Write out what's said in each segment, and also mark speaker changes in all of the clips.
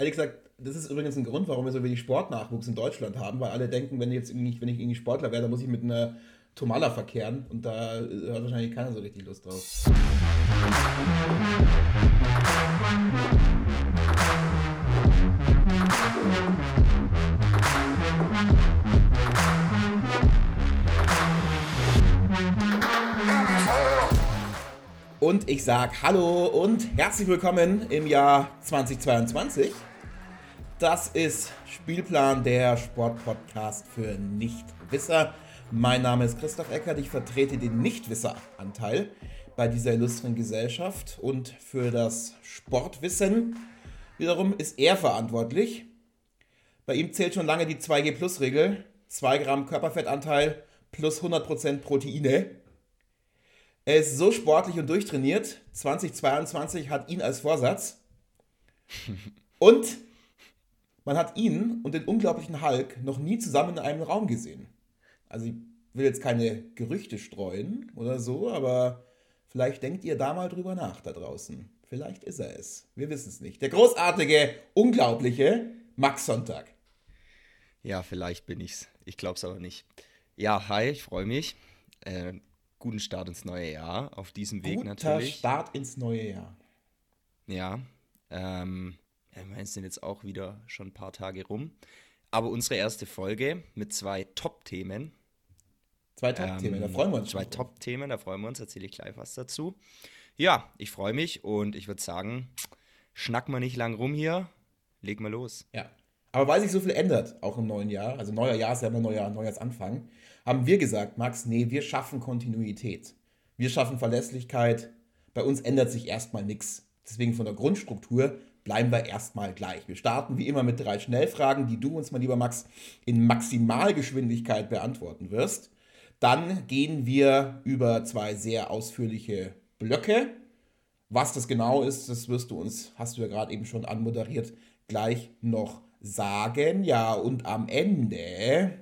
Speaker 1: ehrlich gesagt, das ist übrigens ein Grund, warum wir so wenig Sportnachwuchs in Deutschland haben, weil alle denken, wenn, jetzt irgendwie, wenn ich irgendwie Sportler wäre, dann muss ich mit einer Tomala verkehren und da hat wahrscheinlich keiner so richtig Lust drauf. Und ich sage Hallo und herzlich willkommen im Jahr 2022. Das ist Spielplan der Sportpodcast für Nichtwisser. Mein Name ist Christoph Eckert, ich vertrete den Nichtwisser-Anteil bei dieser illustren Gesellschaft und für das Sportwissen wiederum ist er verantwortlich. Bei ihm zählt schon lange die 2G-Plus-Regel, 2 Gramm Körperfettanteil plus 100% Proteine. Er ist so sportlich und durchtrainiert. 2022 hat ihn als Vorsatz. Und man hat ihn und den unglaublichen Hulk noch nie zusammen in einem Raum gesehen. Also ich will jetzt keine Gerüchte streuen oder so, aber vielleicht denkt ihr da mal drüber nach da draußen. Vielleicht ist er es. Wir wissen es nicht. Der großartige, unglaubliche Max Sonntag.
Speaker 2: Ja, vielleicht bin ich's. Ich glaube es aber nicht. Ja, hi, ich freue mich. Äh, guten Start ins neue Jahr. Auf diesem Weg
Speaker 1: Guter
Speaker 2: natürlich.
Speaker 1: Start ins neue Jahr.
Speaker 2: Ja, ähm, ja, ich meine, es sind jetzt auch wieder schon ein paar Tage rum. Aber unsere erste Folge mit zwei Top-Themen.
Speaker 1: Zwei Top-Themen, da freuen wir uns.
Speaker 2: Zwei. Top-Themen, da freuen wir uns, erzähle ich gleich was dazu. Ja, ich freue mich und ich würde sagen, schnack mal nicht lang rum hier, leg mal los.
Speaker 1: Ja. Aber weil sich so viel ändert, auch im neuen Jahr, also neuer Jahr ist ja immer neuer Neujahrsanfang, haben wir gesagt, Max, nee, wir schaffen Kontinuität. Wir schaffen Verlässlichkeit. Bei uns ändert sich erstmal nichts. Deswegen von der Grundstruktur bleiben wir erstmal gleich. Wir starten wie immer mit drei Schnellfragen, die du uns, mein lieber Max, in Maximalgeschwindigkeit beantworten wirst. Dann gehen wir über zwei sehr ausführliche Blöcke. Was das genau ist, das wirst du uns, hast du ja gerade eben schon anmoderiert, gleich noch sagen. Ja, und am Ende,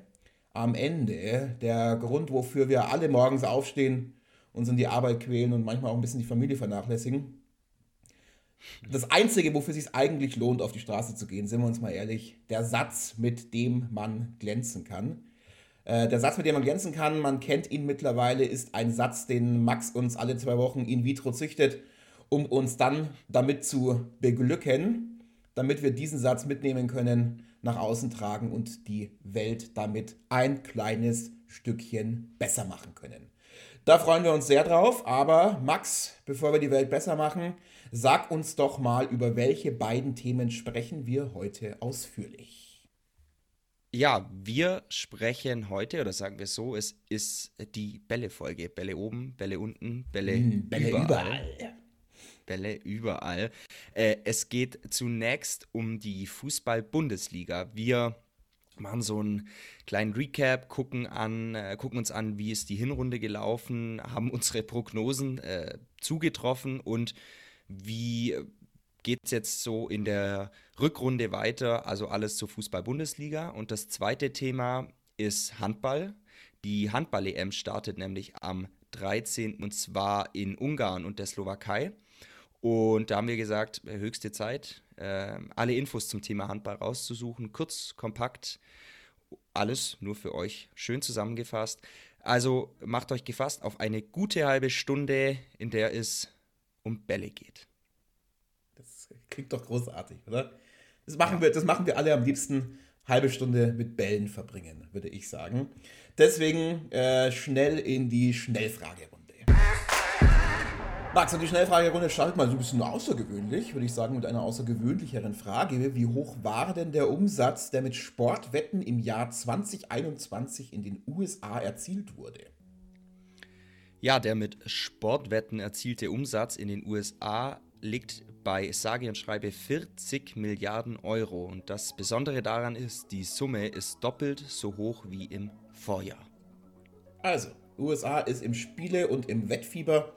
Speaker 1: am Ende, der Grund, wofür wir alle morgens aufstehen, uns in die Arbeit quälen und manchmal auch ein bisschen die Familie vernachlässigen. Das Einzige, wofür es sich eigentlich lohnt, auf die Straße zu gehen, sind wir uns mal ehrlich, der Satz, mit dem man glänzen kann. Äh, Der Satz, mit dem man glänzen kann, man kennt ihn mittlerweile, ist ein Satz, den Max uns alle zwei Wochen in vitro züchtet, um uns dann damit zu beglücken, damit wir diesen Satz mitnehmen können, nach außen tragen und die Welt damit ein kleines Stückchen besser machen können. Da freuen wir uns sehr drauf, aber Max, bevor wir die Welt besser machen, sag uns doch mal, über welche beiden Themen sprechen wir heute ausführlich.
Speaker 2: Ja, wir sprechen heute, oder sagen wir so, es ist die Bälle-Folge. Bälle oben, Bälle unten, Bälle,
Speaker 1: Hm, Bälle überall.
Speaker 2: Bälle überall. Äh, es geht zunächst um die Fußball-Bundesliga. Wir machen so einen kleinen Recap, gucken, an, äh, gucken uns an, wie ist die Hinrunde gelaufen, haben unsere Prognosen äh, zugetroffen und wie geht es jetzt so in der Rückrunde weiter, also alles zur Fußball-Bundesliga. Und das zweite Thema ist Handball. Die Handball-EM startet nämlich am 13. und zwar in Ungarn und der Slowakei. Und da haben wir gesagt, höchste Zeit, äh, alle Infos zum Thema Handball rauszusuchen. Kurz, kompakt, alles nur für euch. Schön zusammengefasst. Also macht euch gefasst auf eine gute halbe Stunde, in der es um Bälle geht.
Speaker 1: Das klingt doch großartig, oder? Das machen, wir, das machen wir alle am liebsten halbe Stunde mit Bällen verbringen, würde ich sagen. Deswegen äh, schnell in die Schnellfragerunde. Max, und die Schnellfragerunde startet mal so ein bisschen außergewöhnlich, würde ich sagen, mit einer außergewöhnlicheren Frage. Wie hoch war denn der Umsatz, der mit Sportwetten im Jahr 2021 in den USA erzielt wurde?
Speaker 2: Ja, der mit Sportwetten erzielte Umsatz in den USA liegt bei sage und schreibe 40 Milliarden Euro. Und das Besondere daran ist, die Summe ist doppelt so hoch wie im Vorjahr.
Speaker 1: Also, USA ist im Spiele- und im Wettfieber.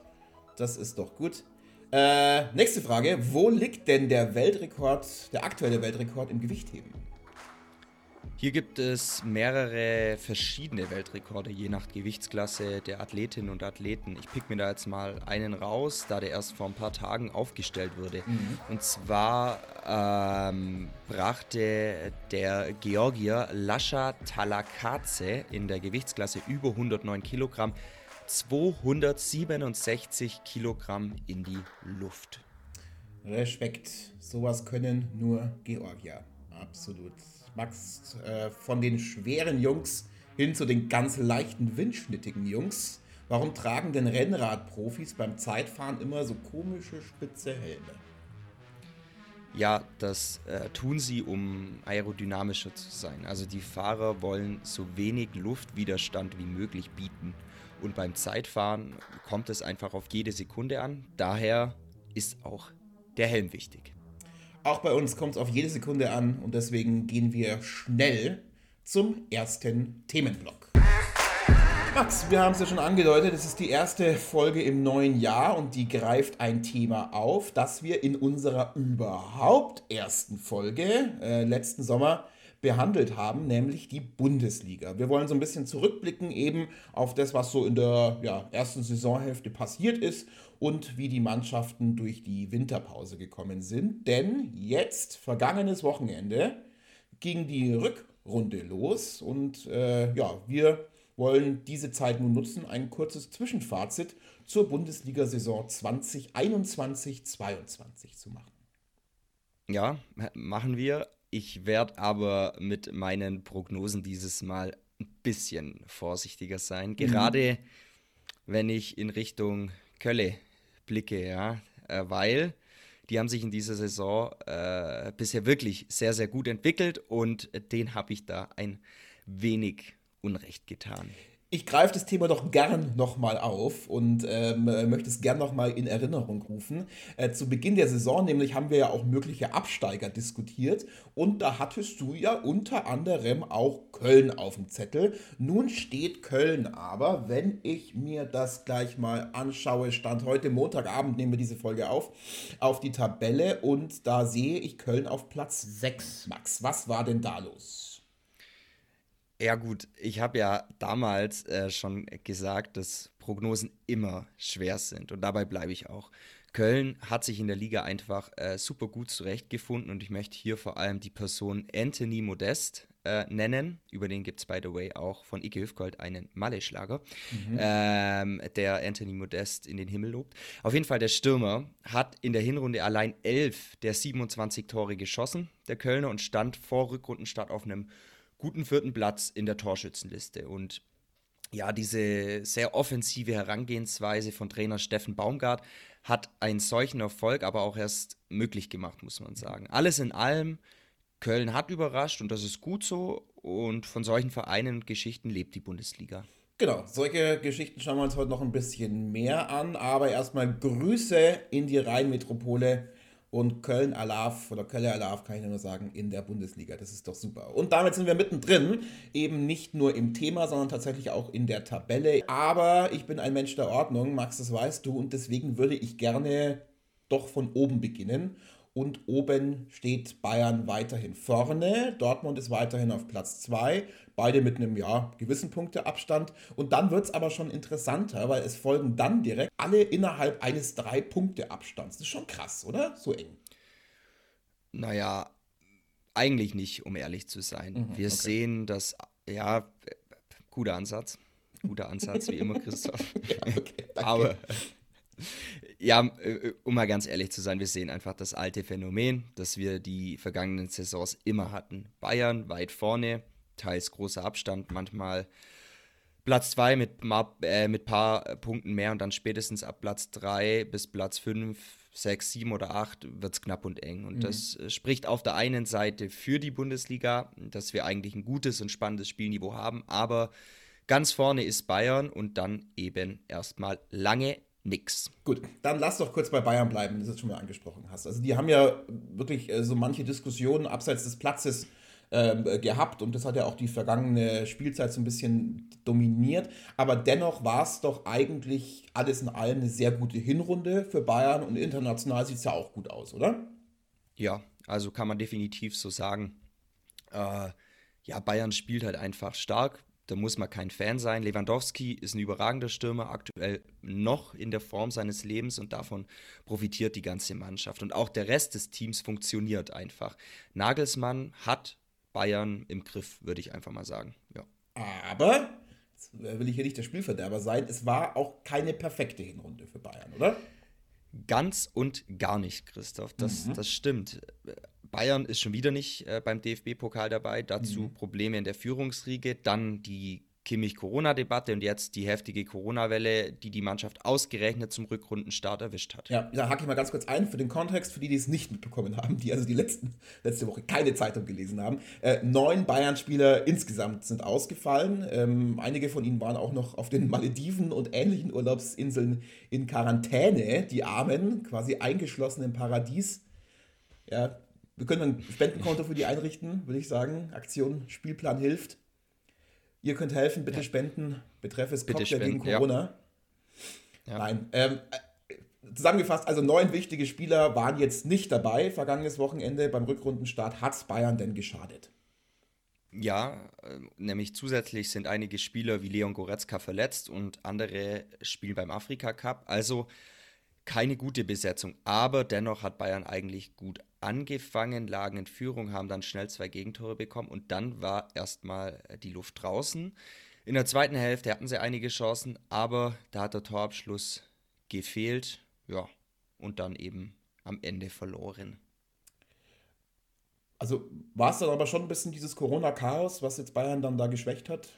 Speaker 1: Das ist doch gut. Äh, nächste Frage. Wo liegt denn der Weltrekord, der aktuelle Weltrekord im Gewichtheben?
Speaker 2: Hier gibt es mehrere verschiedene Weltrekorde, je nach Gewichtsklasse der Athletinnen und Athleten. Ich pick mir da jetzt mal einen raus, da der erst vor ein paar Tagen aufgestellt wurde. Mhm. Und zwar ähm, brachte der Georgier Lascha Talakaze in der Gewichtsklasse über 109 Kilogramm 267 Kilogramm in die Luft.
Speaker 1: Respekt, sowas können nur Georgier. Absolut. Max, äh, von den schweren Jungs hin zu den ganz leichten, windschnittigen Jungs. Warum tragen denn Rennradprofis beim Zeitfahren immer so komische spitze Helme?
Speaker 2: Ja, das äh, tun sie, um aerodynamischer zu sein. Also die Fahrer wollen so wenig Luftwiderstand wie möglich bieten. Und beim Zeitfahren kommt es einfach auf jede Sekunde an. Daher ist auch der Helm wichtig.
Speaker 1: Auch bei uns kommt es auf jede Sekunde an und deswegen gehen wir schnell zum ersten Themenblock. Max, wir haben es ja schon angedeutet, es ist die erste Folge im neuen Jahr und die greift ein Thema auf, das wir in unserer überhaupt ersten Folge äh, letzten Sommer behandelt haben, nämlich die Bundesliga. Wir wollen so ein bisschen zurückblicken eben auf das, was so in der ja, ersten Saisonhälfte passiert ist und wie die Mannschaften durch die Winterpause gekommen sind. Denn jetzt, vergangenes Wochenende, ging die Rückrunde los und äh, ja, wir wollen diese Zeit nun nutzen, ein kurzes Zwischenfazit zur Bundesliga-Saison 2021-22 zu machen.
Speaker 2: Ja, machen wir. Ich werde aber mit meinen Prognosen dieses Mal ein bisschen vorsichtiger sein. Mhm. Gerade wenn ich in Richtung Kölle blicke, ja, äh, weil die haben sich in dieser Saison äh, bisher wirklich sehr, sehr gut entwickelt und den habe ich da ein wenig Unrecht getan
Speaker 1: ich greife das Thema doch gern nochmal auf und ähm, möchte es gern nochmal in Erinnerung rufen. Äh, zu Beginn der Saison nämlich haben wir ja auch mögliche Absteiger diskutiert und da hattest du ja unter anderem auch Köln auf dem Zettel. Nun steht Köln aber, wenn ich mir das gleich mal anschaue, stand heute Montagabend, nehmen wir diese Folge auf, auf die Tabelle und da sehe ich Köln auf Platz 6. Max, was war denn da los?
Speaker 2: Ja gut, ich habe ja damals äh, schon gesagt, dass Prognosen immer schwer sind und dabei bleibe ich auch. Köln hat sich in der Liga einfach äh, super gut zurechtgefunden und ich möchte hier vor allem die Person Anthony Modest äh, nennen. Über den gibt es, by the way, auch von Ike Hüfgold einen Malle-Schlager, mhm. ähm, der Anthony Modest in den Himmel lobt. Auf jeden Fall, der Stürmer hat in der Hinrunde allein 11 der 27 Tore geschossen, der Kölner, und stand vor Rückrundenstart auf einem guten vierten Platz in der Torschützenliste. Und ja, diese sehr offensive Herangehensweise von Trainer Steffen Baumgart hat einen solchen Erfolg aber auch erst möglich gemacht, muss man sagen. Alles in allem, Köln hat überrascht und das ist gut so. Und von solchen Vereinen und Geschichten lebt die Bundesliga.
Speaker 1: Genau, solche Geschichten schauen wir uns heute noch ein bisschen mehr an. Aber erstmal Grüße in die Rheinmetropole und Köln Alaf oder Köln Alaf kann ich nur sagen in der Bundesliga. Das ist doch super. Und damit sind wir mittendrin, eben nicht nur im Thema, sondern tatsächlich auch in der Tabelle. Aber ich bin ein Mensch der Ordnung, Max, das weißt du, und deswegen würde ich gerne doch von oben beginnen und oben steht Bayern weiterhin vorne. Dortmund ist weiterhin auf Platz 2. Beide mit einem ja, gewissen Punkteabstand. Und dann wird es aber schon interessanter, weil es folgen dann direkt alle innerhalb eines Drei-Punkte-Abstands. Das ist schon krass, oder? So eng.
Speaker 2: Naja, eigentlich nicht, um ehrlich zu sein. Mhm, Wir okay. sehen das, ja, guter Ansatz. Guter Ansatz, wie immer, Christoph. okay, aber ja, äh, um mal ganz ehrlich zu sein, wir sehen einfach das alte Phänomen, das wir die vergangenen Saisons immer hatten. Bayern weit vorne, teils großer Abstand, manchmal Platz 2 mit, äh, mit paar Punkten mehr und dann spätestens ab Platz 3 bis Platz 5, 6, 7 oder 8 wird es knapp und eng. Und mhm. das äh, spricht auf der einen Seite für die Bundesliga, dass wir eigentlich ein gutes und spannendes Spielniveau haben, aber ganz vorne ist Bayern und dann eben erstmal lange nix.
Speaker 1: Gut, dann lass doch kurz bei Bayern bleiben, wenn du das schon mal angesprochen hast. Also die haben ja wirklich äh, so manche Diskussionen abseits des Platzes äh, gehabt und das hat ja auch die vergangene Spielzeit so ein bisschen dominiert. Aber dennoch war es doch eigentlich alles in allem eine sehr gute Hinrunde für Bayern und international sieht es ja auch gut aus, oder?
Speaker 2: Ja, also kann man definitiv so sagen. Äh, ja, Bayern spielt halt einfach stark. Da muss man kein Fan sein. Lewandowski ist ein überragender Stürmer, aktuell noch in der Form seines Lebens und davon profitiert die ganze Mannschaft. Und auch der Rest des Teams funktioniert einfach. Nagelsmann hat Bayern im Griff, würde ich einfach mal sagen. Ja.
Speaker 1: Aber, will ich hier nicht der Spielverderber sein, es war auch keine perfekte Hinrunde für Bayern, oder?
Speaker 2: Ganz und gar nicht, Christoph. Das, mhm. das stimmt. Bayern ist schon wieder nicht äh, beim DFB-Pokal dabei. Dazu mhm. Probleme in der Führungsriege. Dann die Kimmich-Corona-Debatte und jetzt die heftige Corona-Welle, die die Mannschaft ausgerechnet zum Rückrundenstart erwischt hat.
Speaker 1: Ja, da hake ich mal ganz kurz ein für den Kontext, für die, die es nicht mitbekommen haben, die also die letzten, letzte Woche keine Zeitung gelesen haben. Äh, neun Bayern-Spieler insgesamt sind ausgefallen. Ähm, einige von ihnen waren auch noch auf den Malediven und ähnlichen Urlaubsinseln in Quarantäne. Die Armen, quasi eingeschlossen im Paradies. Ja, wir können ein Spendenkonto für die einrichten, würde ich sagen. Aktion Spielplan hilft. Ihr könnt helfen, bitte ja. spenden. Betreff es Cocktail gegen Corona. Ja. Ja. Nein. Ähm, äh, zusammengefasst, also neun wichtige Spieler waren jetzt nicht dabei vergangenes Wochenende. Beim Rückrundenstart hat Bayern denn geschadet?
Speaker 2: Ja, äh, nämlich zusätzlich sind einige Spieler wie Leon Goretzka verletzt und andere spielen beim Afrika Cup. Also keine gute Besetzung. Aber dennoch hat Bayern eigentlich gut angefangen, lagen in Führung, haben dann schnell zwei Gegentore bekommen und dann war erstmal äh, die Luft draußen. In der zweiten Hälfte hatten sie einige Chancen, aber da hat der Torabschluss gefehlt. Ja, und dann eben am Ende verloren.
Speaker 1: Also war es dann aber schon ein bisschen dieses Corona-Chaos, was jetzt Bayern dann da geschwächt hat?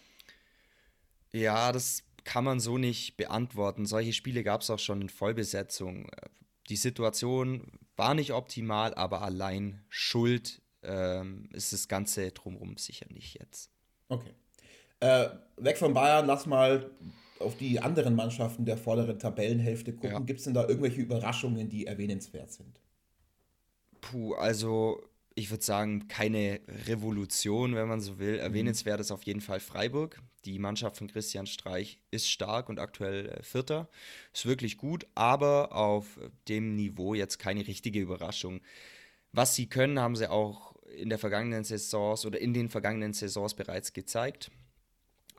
Speaker 2: Ja, das kann man so nicht beantworten. Solche Spiele gab es auch schon in Vollbesetzung. Die Situation war nicht optimal, aber allein Schuld ähm, ist das Ganze drumherum sicher nicht jetzt.
Speaker 1: Okay. Äh, weg von Bayern, lass mal auf die anderen Mannschaften der vorderen Tabellenhälfte gucken. Ja. Gibt es denn da irgendwelche Überraschungen, die erwähnenswert sind?
Speaker 2: Puh, also ich würde sagen, keine Revolution, wenn man so will. Mhm. Erwähnenswert ist auf jeden Fall Freiburg. Die Mannschaft von Christian Streich ist stark und aktuell äh, Vierter. Ist wirklich gut, aber auf dem Niveau jetzt keine richtige Überraschung. Was sie können, haben sie auch in der vergangenen Saisons oder in den vergangenen Saisons bereits gezeigt.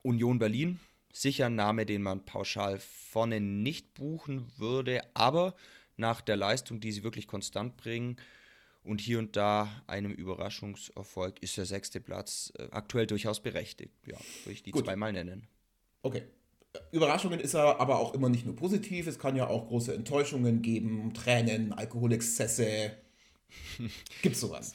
Speaker 2: Union Berlin, sicher ein Name, den man pauschal vorne nicht buchen würde, aber nach der Leistung, die sie wirklich konstant bringen, und hier und da einem Überraschungserfolg ist der sechste Platz äh, aktuell durchaus berechtigt. Ja, würde ich die Gut. zweimal nennen.
Speaker 1: Okay. Überraschungen ist er aber auch immer nicht nur positiv. Es kann ja auch große Enttäuschungen geben, Tränen, Alkoholexzesse. Gibt's sowas?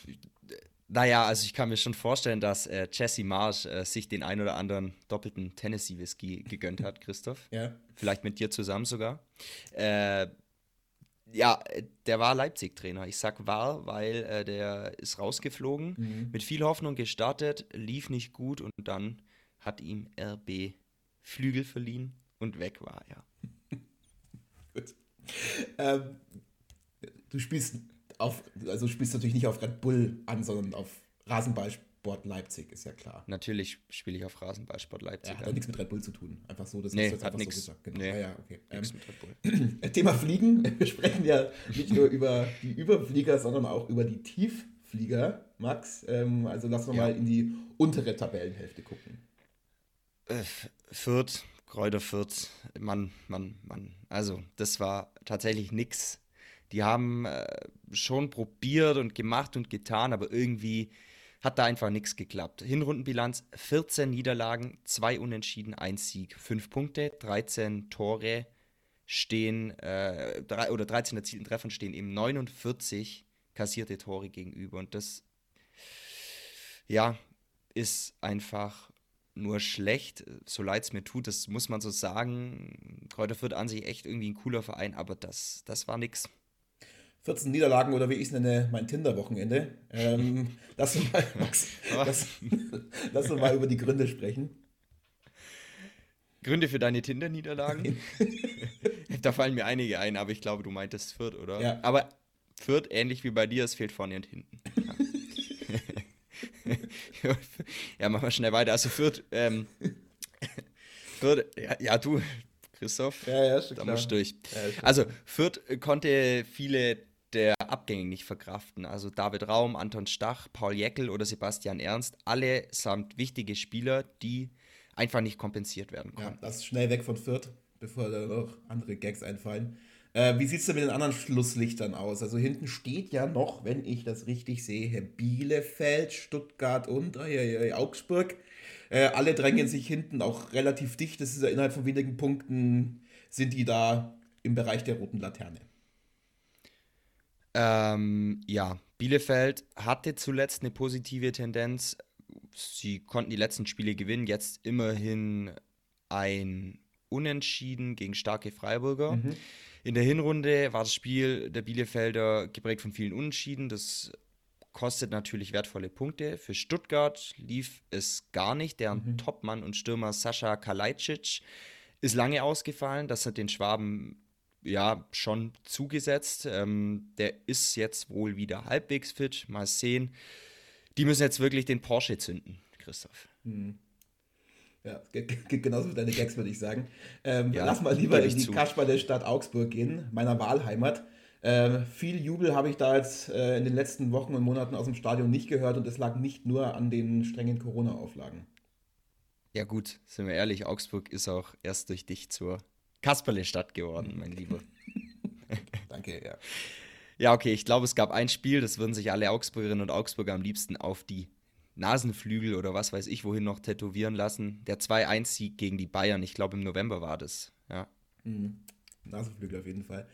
Speaker 2: Naja, also ich kann mir schon vorstellen, dass äh, Jesse Marsh äh, sich den ein oder anderen doppelten Tennessee-Whisky gegönnt hat, Christoph. Ja. Vielleicht mit dir zusammen sogar. Äh, ja, der war Leipzig-Trainer. Ich sag war, weil äh, der ist rausgeflogen, mhm. mit viel Hoffnung gestartet, lief nicht gut und dann hat ihm RB Flügel verliehen und weg war er.
Speaker 1: gut. Ähm, du spielst auf, also spielst natürlich nicht auf Red Bull an, sondern auf Rasenball Sport Leipzig, ist ja klar.
Speaker 2: Natürlich spiele ich auf Rasenballsport Leipzig.
Speaker 1: Ja, hat ja. nichts mit Red Bull zu tun. Einfach so, das
Speaker 2: nee,
Speaker 1: ist jetzt
Speaker 2: hat nichts.
Speaker 1: So genau. Nee, ja, ja, okay. Ähm, mit Red Bull. Thema Fliegen. Wir sprechen ja nicht nur über die Überflieger, sondern auch über die Tiefflieger, Max. Ähm, also lass uns ja. mal in die untere Tabellenhälfte gucken.
Speaker 2: Äh, Fürth, Kräuter Fürth, Mann, Mann, Mann. Also, das war tatsächlich nix. Die haben äh, schon probiert und gemacht und getan, aber irgendwie hat da einfach nichts geklappt. Hinrundenbilanz 14 Niederlagen, 2 Unentschieden, 1 Sieg, 5 Punkte, 13 Tore stehen, äh, drei, oder 13 erzielten Treffern stehen eben 49 kassierte Tore gegenüber. Und das, ja, ist einfach nur schlecht, so leid es mir tut, das muss man so sagen. Kräuter Fürth an sich echt irgendwie ein cooler Verein, aber das, das war nix.
Speaker 1: 14 Niederlagen oder wie ich es nenne, mein Tinder-Wochenende. Ähm, lass, uns mal, Max, lass, lass uns mal über die Gründe sprechen.
Speaker 2: Gründe für deine Tinder-Niederlagen? da fallen mir einige ein, aber ich glaube, du meintest Fürth, oder? Ja. Aber Fürth, ähnlich wie bei dir, es fehlt vorne und hinten. Ja, ja machen wir schnell weiter. Also Fürth, ähm, Fürth ja, ja, du, Christoph, ja, ja, da musst du durch. Also Fürth konnte viele Abgänge nicht verkraften. Also David Raum, Anton Stach, Paul Jäckel oder Sebastian Ernst, alle samt wichtige Spieler, die einfach nicht kompensiert werden
Speaker 1: konnten. Ja, das ist schnell weg von Fürth, bevor da noch andere Gags einfallen. Äh, wie sieht es denn mit den anderen Schlusslichtern aus? Also hinten steht ja noch, wenn ich das richtig sehe, Bielefeld, Stuttgart und äh, Augsburg. Äh, alle drängen sich hinten auch relativ dicht. Das ist ja innerhalb von wenigen Punkten sind die da im Bereich der roten Laterne.
Speaker 2: Ähm, ja, Bielefeld hatte zuletzt eine positive Tendenz. Sie konnten die letzten Spiele gewinnen, jetzt immerhin ein Unentschieden gegen starke Freiburger. Mhm. In der Hinrunde war das Spiel der Bielefelder geprägt von vielen Unentschieden. Das kostet natürlich wertvolle Punkte. Für Stuttgart lief es gar nicht. Deren mhm. Topmann und Stürmer Sascha Kalajdzic ist lange ausgefallen. Das hat den Schwaben ja schon zugesetzt. Ähm, der ist jetzt wohl wieder halbwegs fit. Mal sehen. Die müssen jetzt wirklich den Porsche zünden, Christoph. Mhm.
Speaker 1: Ja, genauso wie deine Gags, würde ich sagen. Ähm, ja, lass mal lieber in die Kasper der Stadt Augsburg gehen, meiner Wahlheimat. Äh, viel Jubel habe ich da jetzt äh, in den letzten Wochen und Monaten aus dem Stadion nicht gehört und es lag nicht nur an den strengen Corona-Auflagen.
Speaker 2: Ja gut, sind wir ehrlich, Augsburg ist auch erst durch dich zur Kasperle-Stadt geworden, mein Lieber.
Speaker 1: Danke, ja.
Speaker 2: Ja, okay, ich glaube, es gab ein Spiel, das würden sich alle Augsburgerinnen und Augsburger am liebsten auf die Nasenflügel oder was weiß ich wohin noch tätowieren lassen. Der 2-1-Sieg gegen die Bayern, ich glaube im November war das, ja.
Speaker 1: Mhm. Nasenflügel auf jeden Fall.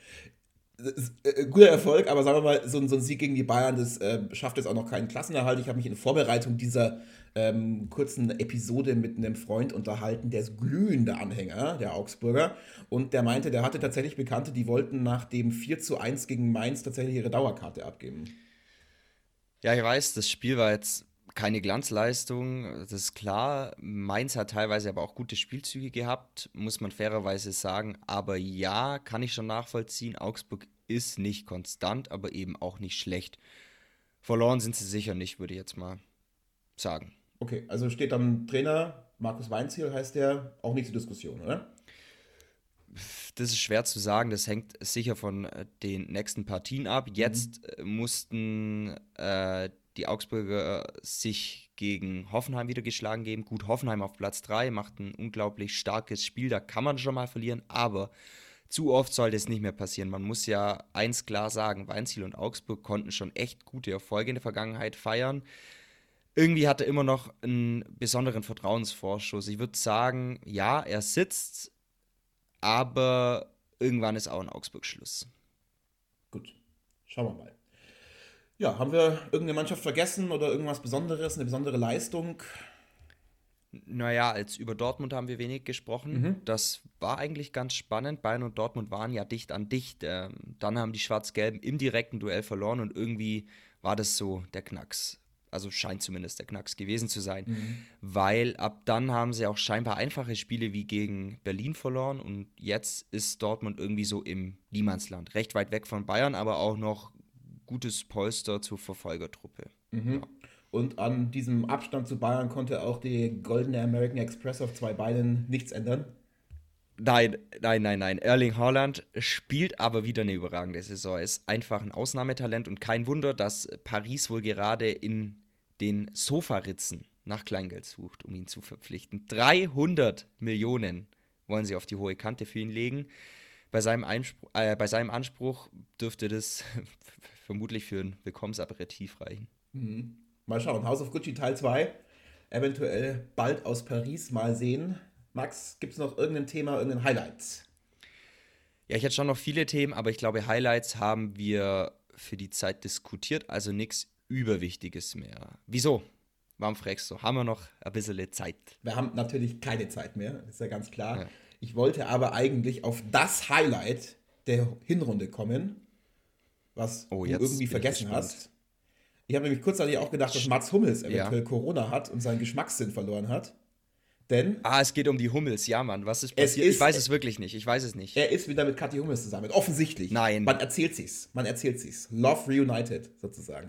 Speaker 1: Äh, guter Erfolg, aber sagen wir mal, so, so ein Sieg gegen die Bayern, das äh, schafft jetzt auch noch keinen Klassenerhalt. Ich habe mich in Vorbereitung dieser ähm, kurzen Episode mit einem Freund unterhalten, der ist glühender Anhänger der Augsburger und der meinte, der hatte tatsächlich Bekannte, die wollten nach dem 4 zu 1 gegen Mainz tatsächlich ihre Dauerkarte abgeben.
Speaker 2: Ja, ich weiß, das Spiel war jetzt keine Glanzleistung, das ist klar. Mainz hat teilweise aber auch gute Spielzüge gehabt, muss man fairerweise sagen. Aber ja, kann ich schon nachvollziehen. Augsburg ist nicht konstant, aber eben auch nicht schlecht. Verloren sind sie sicher nicht, würde ich jetzt mal sagen.
Speaker 1: Okay, also steht am Trainer, Markus Weinziel heißt der, auch nicht zur Diskussion, oder?
Speaker 2: Das ist schwer zu sagen, das hängt sicher von äh, den nächsten Partien ab. Jetzt mhm. Mussten äh, die Augsburger sich gegen Hoffenheim wieder geschlagen geben. Gut, Hoffenheim auf Platz 3 macht ein unglaublich starkes Spiel, da kann man schon mal verlieren, aber zu oft sollte es nicht mehr passieren. Man muss ja eins klar sagen, Weinziel und Augsburg konnten schon echt gute Erfolge in der Vergangenheit feiern. Irgendwie hat er immer noch einen besonderen Vertrauensvorschuss. Ich würde sagen, ja, er sitzt, aber irgendwann ist auch ein Augsburg Schluss.
Speaker 1: Gut, schauen wir mal. Ja, haben wir irgendeine Mannschaft vergessen oder irgendwas Besonderes, eine besondere Leistung?
Speaker 2: Naja, als über Dortmund haben wir wenig gesprochen. Mhm. Das war eigentlich ganz spannend. Bayern und Dortmund waren ja dicht an dicht. Ähm, dann haben die Schwarz-Gelben im direkten Duell verloren und irgendwie war das so der Knacks. Also scheint zumindest der Knacks gewesen zu sein. Mhm. Weil ab dann haben sie auch scheinbar einfache Spiele wie gegen Berlin verloren und jetzt ist Dortmund irgendwie so im Niemandsland. Recht weit weg von Bayern, aber auch noch gutes Polster zur Verfolgertruppe.
Speaker 1: Mhm. Ja. Und an diesem Abstand zu Bayern konnte auch die goldene American Express auf zwei Beinen nichts ändern.
Speaker 2: Nein, nein, nein, nein. Erling Haaland spielt aber wieder eine überragende Saison. Er ist einfach ein Ausnahmetalent und kein Wunder, dass Paris wohl gerade in den Sofaritzen nach Kleingeld sucht, um ihn zu verpflichten. 300 Millionen wollen sie auf die hohe Kante für ihn legen. Bei seinem, Einspruch, äh, bei seinem Anspruch dürfte das vermutlich für ein Willkommensaperitif reichen.
Speaker 1: Mhm. Mal schauen. House of Gucci Teil 2. Eventuell bald aus Paris. Mal sehen. Max, gibt es noch irgendein Thema, irgendein Highlight?
Speaker 2: Ja, ich hätte schon noch viele Themen, aber ich glaube, Highlights haben wir für die Zeit diskutiert, also nichts Überwichtiges mehr. Wieso? Warum fragst du? Haben wir noch ein bisschen Zeit?
Speaker 1: Wir haben natürlich keine Zeit mehr, ist ja ganz klar. Ja. Ich wollte aber eigentlich auf das Highlight der Hinrunde kommen was oh, du irgendwie vergessen hast. Ich habe nämlich kurzzeitig auch gedacht, dass Mats Hummels eventuell ja. Corona hat und seinen Geschmackssinn verloren hat. Denn.
Speaker 2: Ah, es geht um die Hummels, ja, Mann. Was ist passiert? Ist, ich weiß es wirklich nicht. Ich weiß es nicht.
Speaker 1: Er ist wieder mit Kathi Hummels zusammen. Offensichtlich.
Speaker 2: Nein.
Speaker 1: Man erzählt sich's. Man erzählt sich's. Love reunited, sozusagen.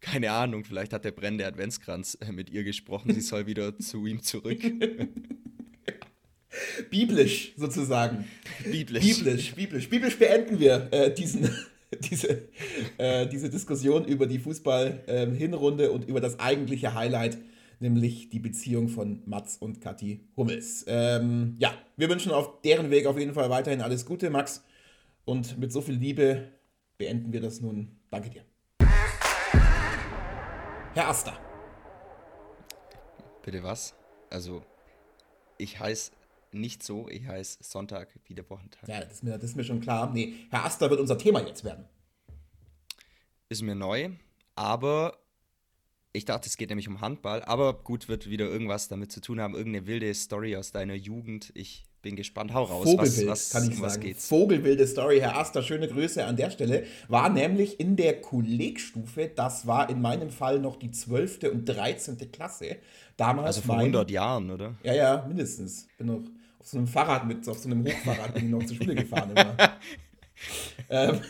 Speaker 2: Keine Ahnung. Vielleicht hat der brennende Adventskranz äh, mit ihr gesprochen. Sie soll wieder zu ihm zurück.
Speaker 1: Biblisch, sozusagen.
Speaker 2: Biblisch.
Speaker 1: Biblisch, biblisch. Biblisch beenden wir äh, diesen diese, äh, diese Diskussion über die Fußball-Hinrunde ähm, und über das eigentliche Highlight, nämlich die Beziehung von Mats und Kathi Hummels. Ähm, ja, wir wünschen auf deren Weg auf jeden Fall weiterhin alles Gute, Max. Und mit so viel Liebe beenden wir das nun. Danke dir. Herr Aster.
Speaker 2: Bitte was? Also, ich heiße nicht so, ich heiße Sonntag wie der Wochentag.
Speaker 1: Ja, das ist, mir, das ist mir schon klar. Nee, Herr Aster wird unser Thema jetzt werden.
Speaker 2: Ist mir neu, aber ich dachte, es geht nämlich um Handball. Aber gut, wird wieder irgendwas damit zu tun haben, irgendeine wilde Story aus deiner Jugend. Ich bin gespannt. Hau raus.
Speaker 1: Vogelwild, was, was, kann ich um sagen. Geht's? Vogelwilde Story, Herr Aster, schöne Grüße an der Stelle. War nämlich in der Kollegstufe, das war in meinem Fall noch die 12. und 13. Klasse. Damals
Speaker 2: also vor 100 Jahren, oder?
Speaker 1: Ja, ja, mindestens. Bin noch auf so einem Fahrrad mit, auf so einem Hochfahrrad bin ich noch zur Schule gefahren ähm.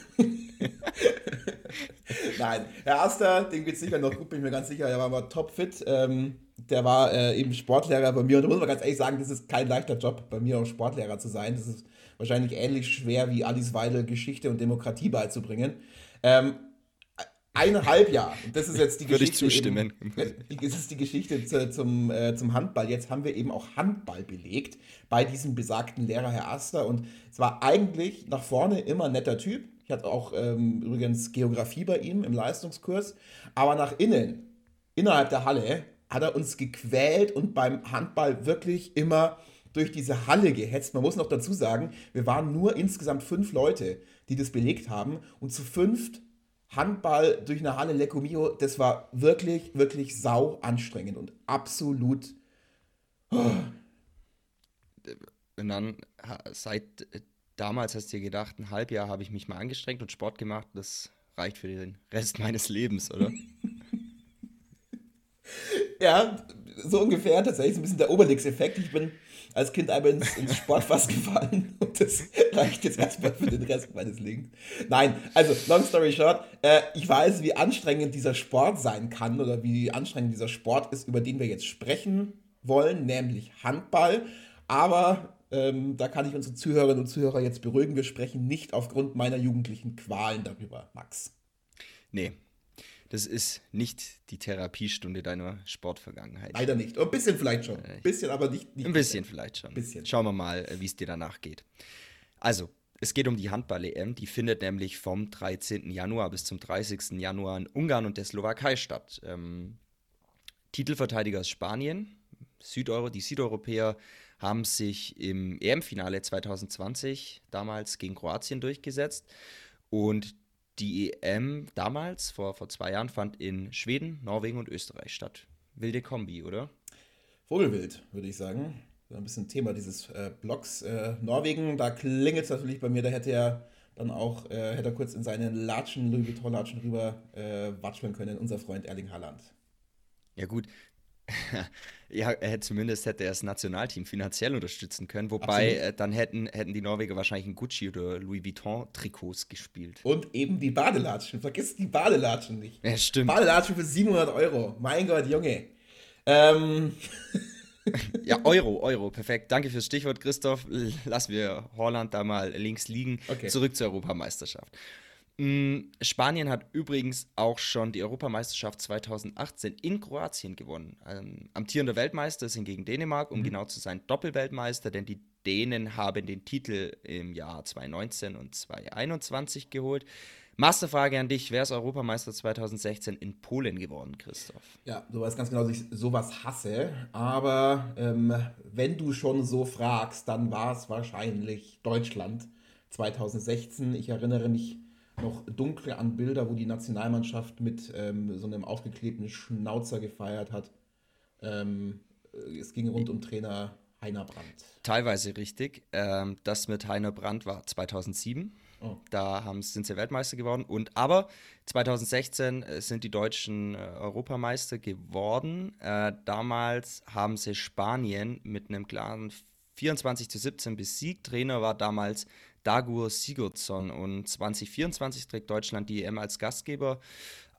Speaker 1: Nein, Herr Aster, dem geht es sicher noch gut, bin ich mir ganz sicher. Er war mal topfit. Ähm, der war äh, eben Sportlehrer bei mir. Und da muss man ganz ehrlich sagen, das ist kein leichter Job, bei mir auch Sportlehrer zu sein. Das ist wahrscheinlich ähnlich schwer wie Alice Weidel Geschichte und Demokratie beizubringen. Ähm, eineinhalb Jahr. Das ist jetzt die
Speaker 2: Würde Geschichte. Würde ich zustimmen.
Speaker 1: Eben, das ist die Geschichte zu, zum, äh, zum Handball. Jetzt haben wir eben auch Handball belegt bei diesem besagten Lehrer Herr Aster. Und es war eigentlich nach vorne immer ein netter Typ. Ich hatte auch ähm, übrigens Geografie bei ihm im Leistungskurs. Aber nach innen, innerhalb der Halle, hat er uns gequält und beim Handball wirklich immer durch diese Halle gehetzt. Man muss noch dazu sagen, wir waren nur insgesamt fünf Leute, die das belegt haben. Und zu fünft Handball durch eine Halle Lecco Mio, das war wirklich, wirklich sau anstrengend und absolut.
Speaker 2: Oh. Und dann seit damals hast du dir gedacht, ein Halbjahr habe ich mich mal angestrengt und Sport gemacht, das reicht für den Rest meines Lebens, oder?
Speaker 1: ja, so ungefähr tatsächlich so ein bisschen der Obelix-Effekt. Ich bin als Kind einmal ins, ins Sportfass gefallen und das reicht jetzt erstmal für den Rest meines Lebens. Nein, also long story short, äh, ich weiß, wie anstrengend dieser Sport sein kann oder wie anstrengend dieser Sport ist, über den wir jetzt sprechen wollen, nämlich Handball. Aber ähm, da kann ich unsere Zuhörerinnen und Zuhörer jetzt beruhigen. Wir sprechen nicht aufgrund meiner jugendlichen Qualen darüber, Max.
Speaker 2: Nee, das ist nicht die Therapiestunde deiner Sportvergangenheit.
Speaker 1: Leider nicht. Ein bisschen vielleicht schon. Ein bisschen, aber nicht. nicht
Speaker 2: ein bisschen vielleicht schon. Bisschen. Schauen wir mal, wie es dir danach geht. Also, es geht um die Handball-EM. Die findet nämlich vom 13. Januar bis zum 30. Januar in Ungarn und der Slowakei statt. Ähm, Titelverteidiger ist Spanien. Südeuro, die Südeuropäer haben sich im EM-Finale 2020 damals gegen Kroatien durchgesetzt. Und die EM damals, vor, vor zwei Jahren, fand in Schweden, Norwegen und Österreich statt. Wilde Kombi, oder?
Speaker 1: Vogelwild, würde ich sagen. So ein bisschen Thema dieses äh, Blogs. Äh, Norwegen, da klingelt es natürlich bei mir, da hätte er dann auch, äh, hätte er kurz in seine Latschen, Louis Vuitton-Latschen rüber äh, watscheln können, unser Freund Erling Haaland.
Speaker 2: Ja gut, ja, hätte zumindest hätte er das Nationalteam finanziell unterstützen können, wobei äh, dann hätten, hätten die Norweger wahrscheinlich ein Gucci oder Louis Vuitton-Trikots gespielt.
Speaker 1: Und eben die Badelatschen. Vergiss die Badelatschen nicht.
Speaker 2: Ja, stimmt.
Speaker 1: Badelatschen für 700 Euro. Mein Gott, Junge. Ähm.
Speaker 2: ja, Euro, Euro, perfekt. Danke fürs Stichwort, Christoph. Lassen wir Holland da mal links liegen. Okay. Zurück zur Europameisterschaft. Mm, Spanien hat übrigens auch schon die Europameisterschaft 2018 in Kroatien gewonnen. Ähm, amtierender Weltmeister sind gegen Dänemark, um mhm. genau zu sein, Doppelweltmeister, denn die Dänen haben den Titel im Jahr 2019 und 2021 geholt. Masterfrage an dich: Wer ist Europameister 2016 in Polen geworden, Christoph?
Speaker 1: Ja, du weißt ganz genau, dass ich sowas hasse. Aber ähm, wenn du schon so fragst, dann war es wahrscheinlich Deutschland 2016. Ich erinnere mich noch dunkel an Bilder, wo die Nationalmannschaft mit ähm, so einem aufgeklebten Schnauzer gefeiert hat. Ähm, es ging rund um Trainer Heiner Brandt.
Speaker 2: Teilweise richtig. Ähm, das mit Heiner Brandt war 2007. Oh. Da haben, sind sie Weltmeister geworden. Und aber 2016 äh, sind die Deutschen äh, Europameister geworden. Äh, damals haben sie Spanien mit einem klaren 24 zu 17 besiegt. Trainer war damals Dagur Sigurdsson. Und 2024 trägt Deutschland die EM als Gastgeber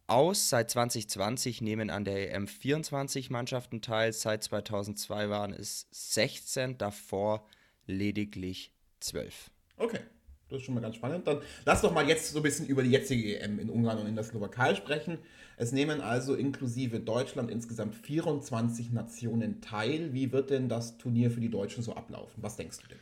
Speaker 2: aus. Seit 2020 nehmen an der EM 24 Mannschaften teil. Seit 2002 waren es 16, davor lediglich 12.
Speaker 1: Okay. Das ist schon mal ganz spannend. Dann lass doch mal jetzt so ein bisschen über die jetzige EM in Ungarn und in der Slowakei sprechen. Es nehmen also inklusive Deutschland insgesamt 24 Nationen teil. Wie wird denn das Turnier für die Deutschen so ablaufen? Was denkst du denn?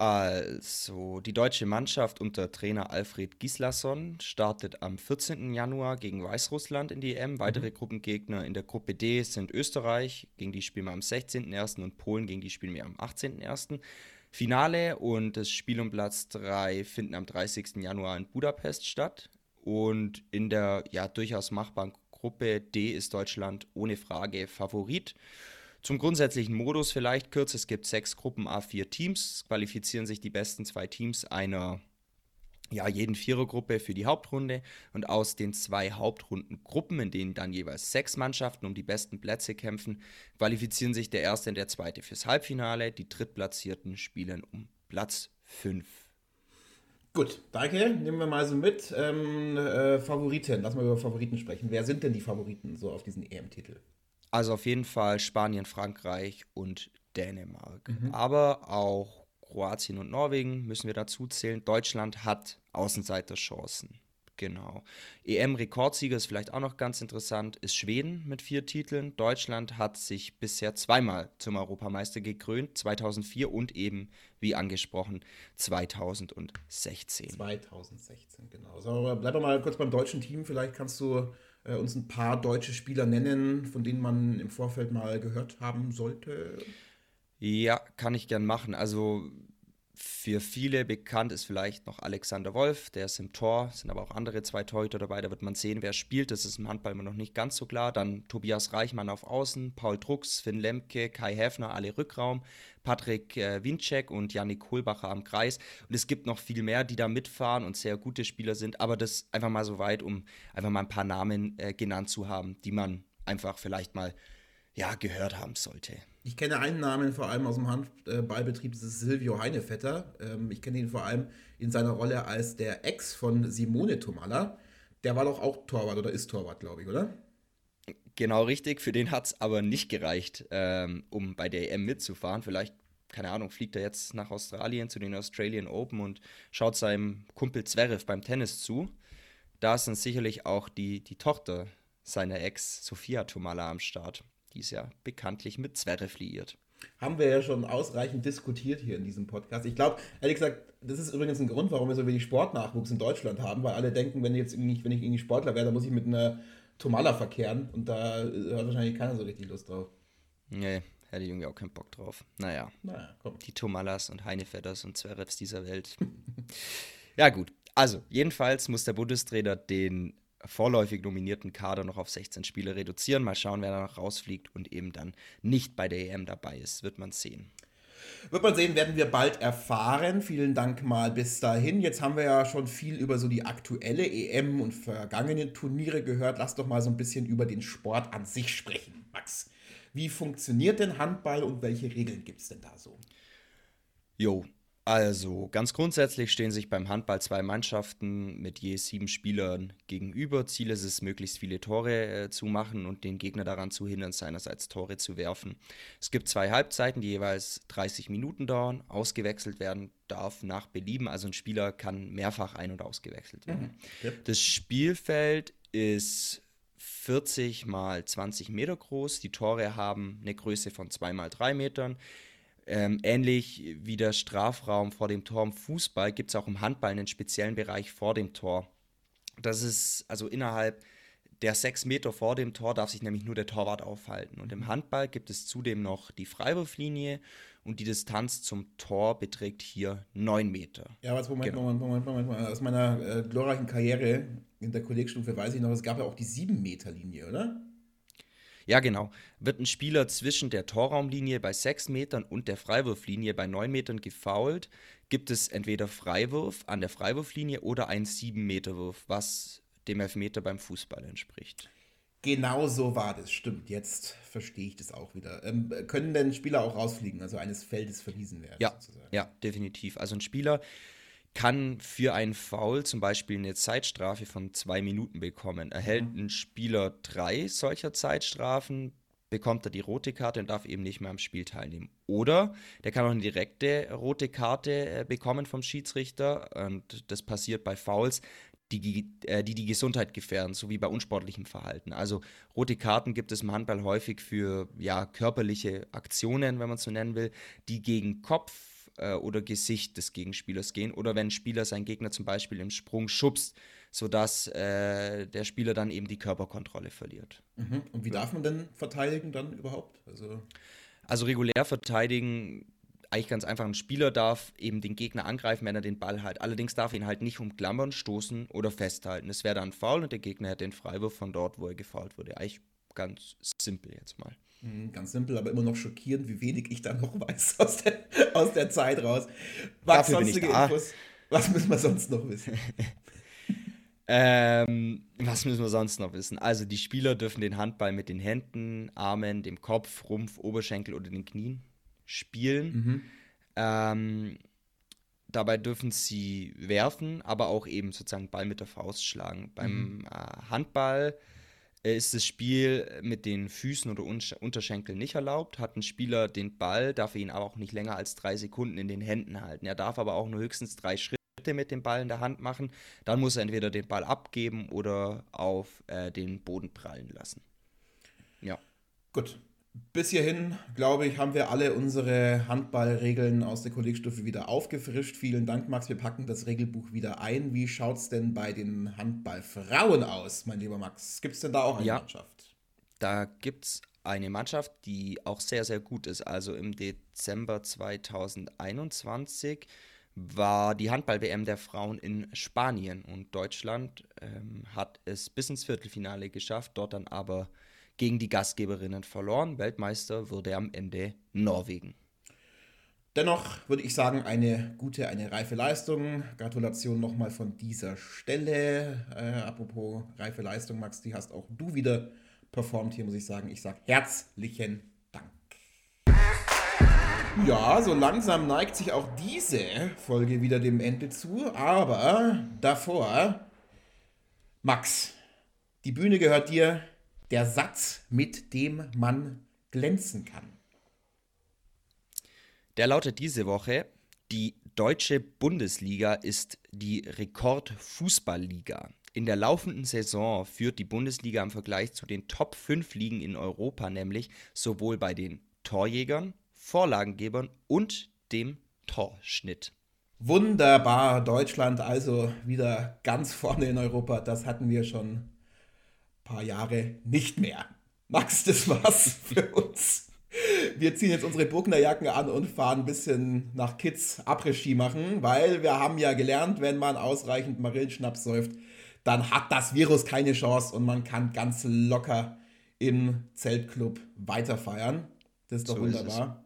Speaker 2: Also, die deutsche Mannschaft unter Trainer Alfred Gislason startet am 14. Januar gegen Weißrussland in die EM. Weitere mhm. Gruppengegner in der Gruppe D sind Österreich, gegen die spielen wir am 16.01. und Polen, gegen die spielen wir am 18.01. Finale und das Spiel um Platz 3 finden am 30. Januar in Budapest statt. Und in der ja durchaus machbaren Gruppe D ist Deutschland ohne Frage Favorit. Zum grundsätzlichen Modus vielleicht kurz: Es gibt sechs Gruppen A4 Teams. Qualifizieren sich die besten zwei Teams einer ja, jeden Vierergruppe für die Hauptrunde und aus den zwei Hauptrundengruppen, in denen dann jeweils sechs Mannschaften um die besten Plätze kämpfen, qualifizieren sich der erste und der zweite fürs Halbfinale. Die Drittplatzierten spielen um Platz 5.
Speaker 1: Gut, danke. Nehmen wir mal so mit. Ähm, äh, Favoriten, lass mal über Favoriten sprechen. Wer sind denn die Favoriten so auf diesen EM-Titel?
Speaker 2: Also auf jeden Fall Spanien, Frankreich und Dänemark. Mhm. Aber auch Kroatien und Norwegen müssen wir dazu zählen. Deutschland hat Außenseiterchancen. Genau. EM-Rekordsieger ist vielleicht auch noch ganz interessant, ist Schweden mit vier Titeln. Deutschland hat sich bisher zweimal zum Europameister gekrönt, 2004 und eben, wie angesprochen, 2016.
Speaker 1: 2016, genau. So, bleib mal kurz beim deutschen Team. Vielleicht kannst du äh, uns ein paar deutsche Spieler nennen, von denen man im Vorfeld mal gehört haben sollte?
Speaker 2: Ja, kann ich gern machen. Also für viele bekannt ist vielleicht noch Alexander Wolf, der ist im Tor, sind aber auch andere zwei Torhüter dabei, da wird man sehen, wer spielt, das ist im Handball immer noch nicht ganz so klar. Dann Tobias Reichmann auf Außen, Paul Drucks, Finn Lemke, Kai Häfner, alle Rückraum, Patrick äh, Winczek und Janik Kohlbacher am Kreis. Und es gibt noch viel mehr, die da mitfahren und sehr gute Spieler sind, aber das einfach mal so weit, um einfach mal ein paar Namen äh, genannt zu haben, die man einfach vielleicht mal ja, gehört haben sollte.
Speaker 1: Ich kenne einen Namen vor allem aus dem Handballbetrieb, das ist Silvio Heinevetter. Ähm, ich kenne ihn vor allem in seiner Rolle als der Ex von Simone Tomalla. Der war doch auch Torwart oder ist Torwart, glaube ich, oder?
Speaker 2: Genau richtig, für den hat es aber nicht gereicht, ähm, um bei der EM mitzufahren. Vielleicht, keine Ahnung, fliegt er jetzt nach Australien zu den Australian Open und schaut seinem Kumpel Zverev beim Tennis zu. Da ist dann sicherlich auch die, die Tochter seiner Ex, Sophia Tomalla, am Start. Die ist ja bekanntlich mit Zverev liiert.
Speaker 1: Haben wir ja schon ausreichend diskutiert hier in diesem Podcast. Ich glaube, ehrlich gesagt, das ist übrigens ein Grund, warum wir so wenig Sportnachwuchs in Deutschland haben, weil alle denken, wenn, jetzt irgendwie, wenn ich irgendwie Sportler wäre, dann muss ich mit einer Tomala verkehren und da hat wahrscheinlich keiner so richtig Lust drauf.
Speaker 2: Nee, hätte ich irgendwie auch keinen Bock drauf. Naja, naja komm. die Tomalas und Heinefetters und Zverevs dieser Welt. ja gut, also jedenfalls muss der Bundestrainer den vorläufig nominierten Kader noch auf 16 Spiele reduzieren. Mal schauen, wer da noch rausfliegt und eben dann nicht bei der EM dabei ist. Wird man sehen.
Speaker 1: Wird man sehen, werden wir bald erfahren. Vielen Dank mal bis dahin. Jetzt haben wir ja schon viel über so die aktuelle EM und vergangene Turniere gehört. Lass doch mal so ein bisschen über den Sport an sich sprechen, Max. Wie funktioniert denn Handball und welche Regeln gibt es denn da so?
Speaker 2: Jo, also, ganz grundsätzlich stehen sich beim Handball zwei Mannschaften mit je sieben Spielern gegenüber. Ziel ist es, möglichst viele Tore äh, zu machen und den Gegner daran zu hindern, seinerseits Tore zu werfen. Es gibt zwei Halbzeiten, die jeweils 30 Minuten dauern. Ausgewechselt werden darf nach Belieben, also ein Spieler kann mehrfach ein- und ausgewechselt werden. Mhm. Yep. Das Spielfeld ist 40 mal 20 Meter groß. Die Tore haben eine Größe von 2 mal 3 Metern. Ähm, ähnlich wie der Strafraum vor dem Tor im Fußball gibt es auch im Handball einen speziellen Bereich vor dem Tor. Das ist also innerhalb der sechs Meter vor dem Tor darf sich nämlich nur der Torwart aufhalten. Und im Handball gibt es zudem noch die Freiwurflinie und die Distanz zum Tor beträgt hier neun Meter.
Speaker 1: Ja, was Moment, genau. Moment, Moment, Moment, Moment. Aus meiner äh, glorreichen Karriere in der Kollegstufe weiß ich noch, es gab ja auch die sieben Meter Linie, oder?
Speaker 2: Ja, genau. Wird ein Spieler zwischen der Torraumlinie bei 6 Metern und der Freiwurflinie bei 9 Metern gefoult, gibt es entweder Freiwurf an der Freiwurflinie oder einen 7-Meter-Wurf, was dem Elfmeter beim Fußball entspricht.
Speaker 1: Genau so war das, stimmt. Jetzt verstehe ich das auch wieder. Ähm, können denn Spieler auch rausfliegen, also eines Feldes verwiesen werden?
Speaker 2: Ja, sozusagen? ja, definitiv. Also ein Spieler kann für einen Foul zum Beispiel eine Zeitstrafe von zwei Minuten bekommen. Erhält mhm. ein Spieler drei solcher Zeitstrafen, bekommt er die rote Karte und darf eben nicht mehr am Spiel teilnehmen. Oder der kann auch eine direkte rote Karte äh, bekommen vom Schiedsrichter und das passiert bei Fouls, die, äh, die die Gesundheit gefährden, so wie bei unsportlichem Verhalten. Also rote Karten gibt es im Handball häufig für ja, körperliche Aktionen, wenn man es so nennen will, die gegen Kopf äh, oder Gesicht des Gegenspielers gehen oder wenn ein Spieler seinen Gegner zum Beispiel im Sprung schubst, sodass äh, der Spieler dann eben die Körperkontrolle verliert.
Speaker 1: Mhm. Und wie darf man denn verteidigen dann überhaupt?
Speaker 2: Also, also regulär verteidigen eigentlich ganz einfach, ein Spieler darf eben den Gegner angreifen, wenn er den Ball hat. Allerdings darf ihn halt nicht umklammern, stoßen oder festhalten. Es wäre dann faul und der Gegner hätte den Freiwurf von dort, wo er gefault wurde. Eigentlich ganz simpel jetzt mal.
Speaker 1: Mhm, ganz simpel, aber immer noch schockierend, wie wenig ich da noch weiß aus der, aus der Zeit raus. Was sonstige Infos? Was müssen wir sonst noch wissen?
Speaker 2: ähm, was müssen wir sonst noch wissen? Also die Spieler dürfen den Handball mit den Händen, Armen, dem Kopf, Rumpf, Oberschenkel oder den Knien spielen. Mhm. Ähm, dabei dürfen sie werfen, aber auch eben sozusagen Ball mit der Faust schlagen. Beim mhm. äh, Handball ist das Spiel mit den Füßen oder Un Unterschenkeln nicht erlaubt. Hat ein Spieler den Ball, darf er ihn aber auch nicht länger als drei Sekunden in den Händen halten. Er darf aber auch nur höchstens drei Schritte mit dem Ball in der Hand machen. Dann muss er entweder den Ball abgeben oder auf äh, den Boden prallen lassen.
Speaker 1: Ja. Gut, bis hierhin, glaube ich, haben wir alle unsere Handballregeln aus der Kollegstufe wieder aufgefrischt. Vielen Dank, Max. Wir packen das Regelbuch wieder ein. Wie schaut es denn bei den Handballfrauen aus, mein lieber Max? Gibt es denn da auch eine ja, Mannschaft?
Speaker 2: Da gibt es eine Mannschaft, die auch sehr, sehr gut ist. Also im Dezember 2021 war die Handball-WM der Frauen in Spanien und Deutschland ähm, hat es bis ins Viertelfinale geschafft, dort dann aber gegen die Gastgeberinnen verloren. Weltmeister wurde am Ende Norwegen.
Speaker 1: Dennoch würde ich sagen, eine gute, eine reife Leistung. Gratulation nochmal von dieser Stelle. Äh, apropos reife Leistung, Max, die hast auch du wieder performt hier, muss ich sagen. Ich sage herzlichen Dank. Ja, so langsam neigt sich auch diese Folge wieder dem Ende zu, aber davor, Max, die Bühne gehört dir der Satz, mit dem man glänzen kann.
Speaker 2: Der lautet diese Woche, die deutsche Bundesliga ist die Rekordfußballliga. In der laufenden Saison führt die Bundesliga im Vergleich zu den Top 5 Ligen in Europa nämlich sowohl bei den Torjägern, Vorlagengebern und dem Torschnitt.
Speaker 1: Wunderbar, Deutschland also wieder ganz vorne in Europa. Das hatten wir schon paar Jahre nicht mehr. Max, das war's für uns. Wir ziehen jetzt unsere Burgnerjacken an und fahren ein bisschen nach Kids Après-Ski machen, weil wir haben ja gelernt, wenn man ausreichend Marillenschnaps säuft, dann hat das Virus keine Chance und man kann ganz locker im Zeltclub weiterfeiern. Das ist doch so wunderbar.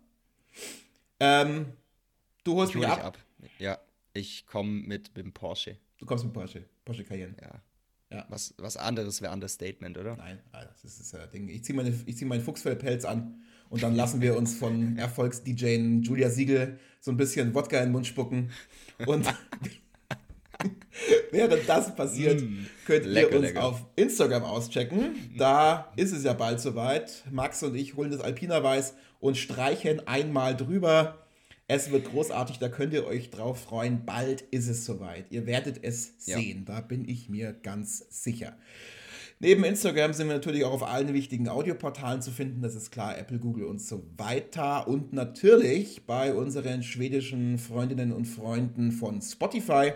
Speaker 1: Ist ähm, du holst mich ab. ab.
Speaker 2: Ja, ich komme mit dem Porsche.
Speaker 1: Du kommst mit Porsche. Porsche Cayenne.
Speaker 2: Ja. Ja. Was, was anderes wäre Understatement, oder?
Speaker 1: Nein, das ist das Ding. Ich ziehe meine, zieh meinen Fuchsfellpelz an und dann lassen wir uns von Erfolgs-DJ Julia Siegel so ein bisschen Wodka in den Mund spucken. Und während das passiert, mm, könnt lecker, ihr uns lecker. auf Instagram auschecken. Da ist es ja bald soweit. Max und ich holen das Alpina Weiß und streichen einmal drüber. Es wird großartig, da könnt ihr euch drauf freuen. Bald ist es soweit. Ihr werdet es sehen, ja. da bin ich mir ganz sicher. Neben Instagram sind wir natürlich auch auf allen wichtigen Audioportalen zu finden. Das ist klar, Apple, Google und so weiter. Und natürlich bei unseren schwedischen Freundinnen und Freunden von Spotify.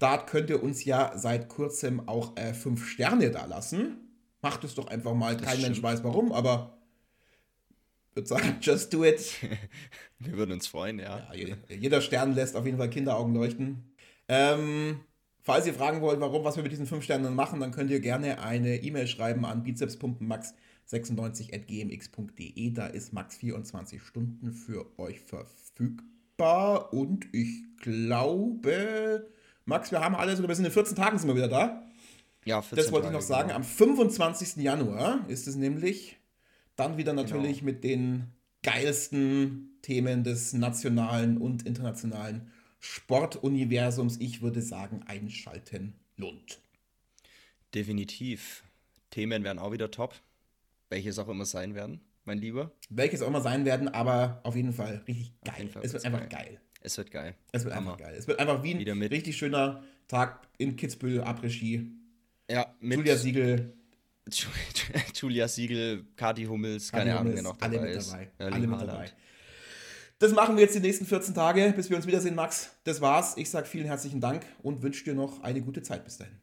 Speaker 1: Da könnt ihr uns ja seit kurzem auch äh, fünf Sterne da lassen. Macht es doch einfach mal. Das Kein stimmt. Mensch weiß warum, aber würde sagen, just do it.
Speaker 2: Wir würden uns freuen, ja.
Speaker 1: ja. Jeder Stern lässt auf jeden Fall Kinderaugen leuchten. Ähm, falls ihr fragen wollt, warum, was wir mit diesen fünf Sternen machen, dann könnt ihr gerne eine E-Mail schreiben an bizepspumpenmax96.gmx.de. Da ist Max 24 Stunden für euch verfügbar. Und ich glaube, Max, wir haben alles, oder wir sind in 14 Tagen sind wir wieder da. Ja, 14 Das wollte Tage, ich noch sagen. Genau. Am 25. Januar ist es nämlich dann wieder natürlich genau. mit den geilsten Themen des nationalen und internationalen Sportuniversums. Ich würde sagen, einschalten lohnt.
Speaker 2: Definitiv. Themen wären auch wieder top. welches auch immer sein werden, mein Lieber.
Speaker 1: Welches auch immer sein werden, aber auf jeden Fall richtig geil.
Speaker 2: Fall
Speaker 1: es wird einfach
Speaker 2: geil.
Speaker 1: geil.
Speaker 2: Es wird geil.
Speaker 1: Es wird
Speaker 2: Hammer.
Speaker 1: einfach geil. Es wird einfach wie ein
Speaker 2: Wieder mit-
Speaker 1: richtig schöner Tag in Kitzbühel, Après-Ski.
Speaker 2: Ja, mit
Speaker 1: Julia Siegel,
Speaker 2: Julia Siegel, Kati Hummels,
Speaker 1: Kati
Speaker 2: keine Ahnung,
Speaker 1: Hummels,
Speaker 2: wer noch
Speaker 1: alle
Speaker 2: dabei
Speaker 1: mit
Speaker 2: ist.
Speaker 1: dabei.
Speaker 2: Erling
Speaker 1: Alle mit dabei. Das machen wir jetzt die nächsten 14 Tage, bis wir uns wiedersehen, Max. Das war's. Ich sage vielen herzlichen Dank und wünsche dir noch eine gute Zeit bis dahin.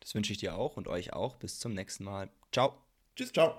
Speaker 2: Das wünsche ich dir auch und euch auch. Bis zum nächsten Mal. Ciao.
Speaker 1: Tschüss, ciao.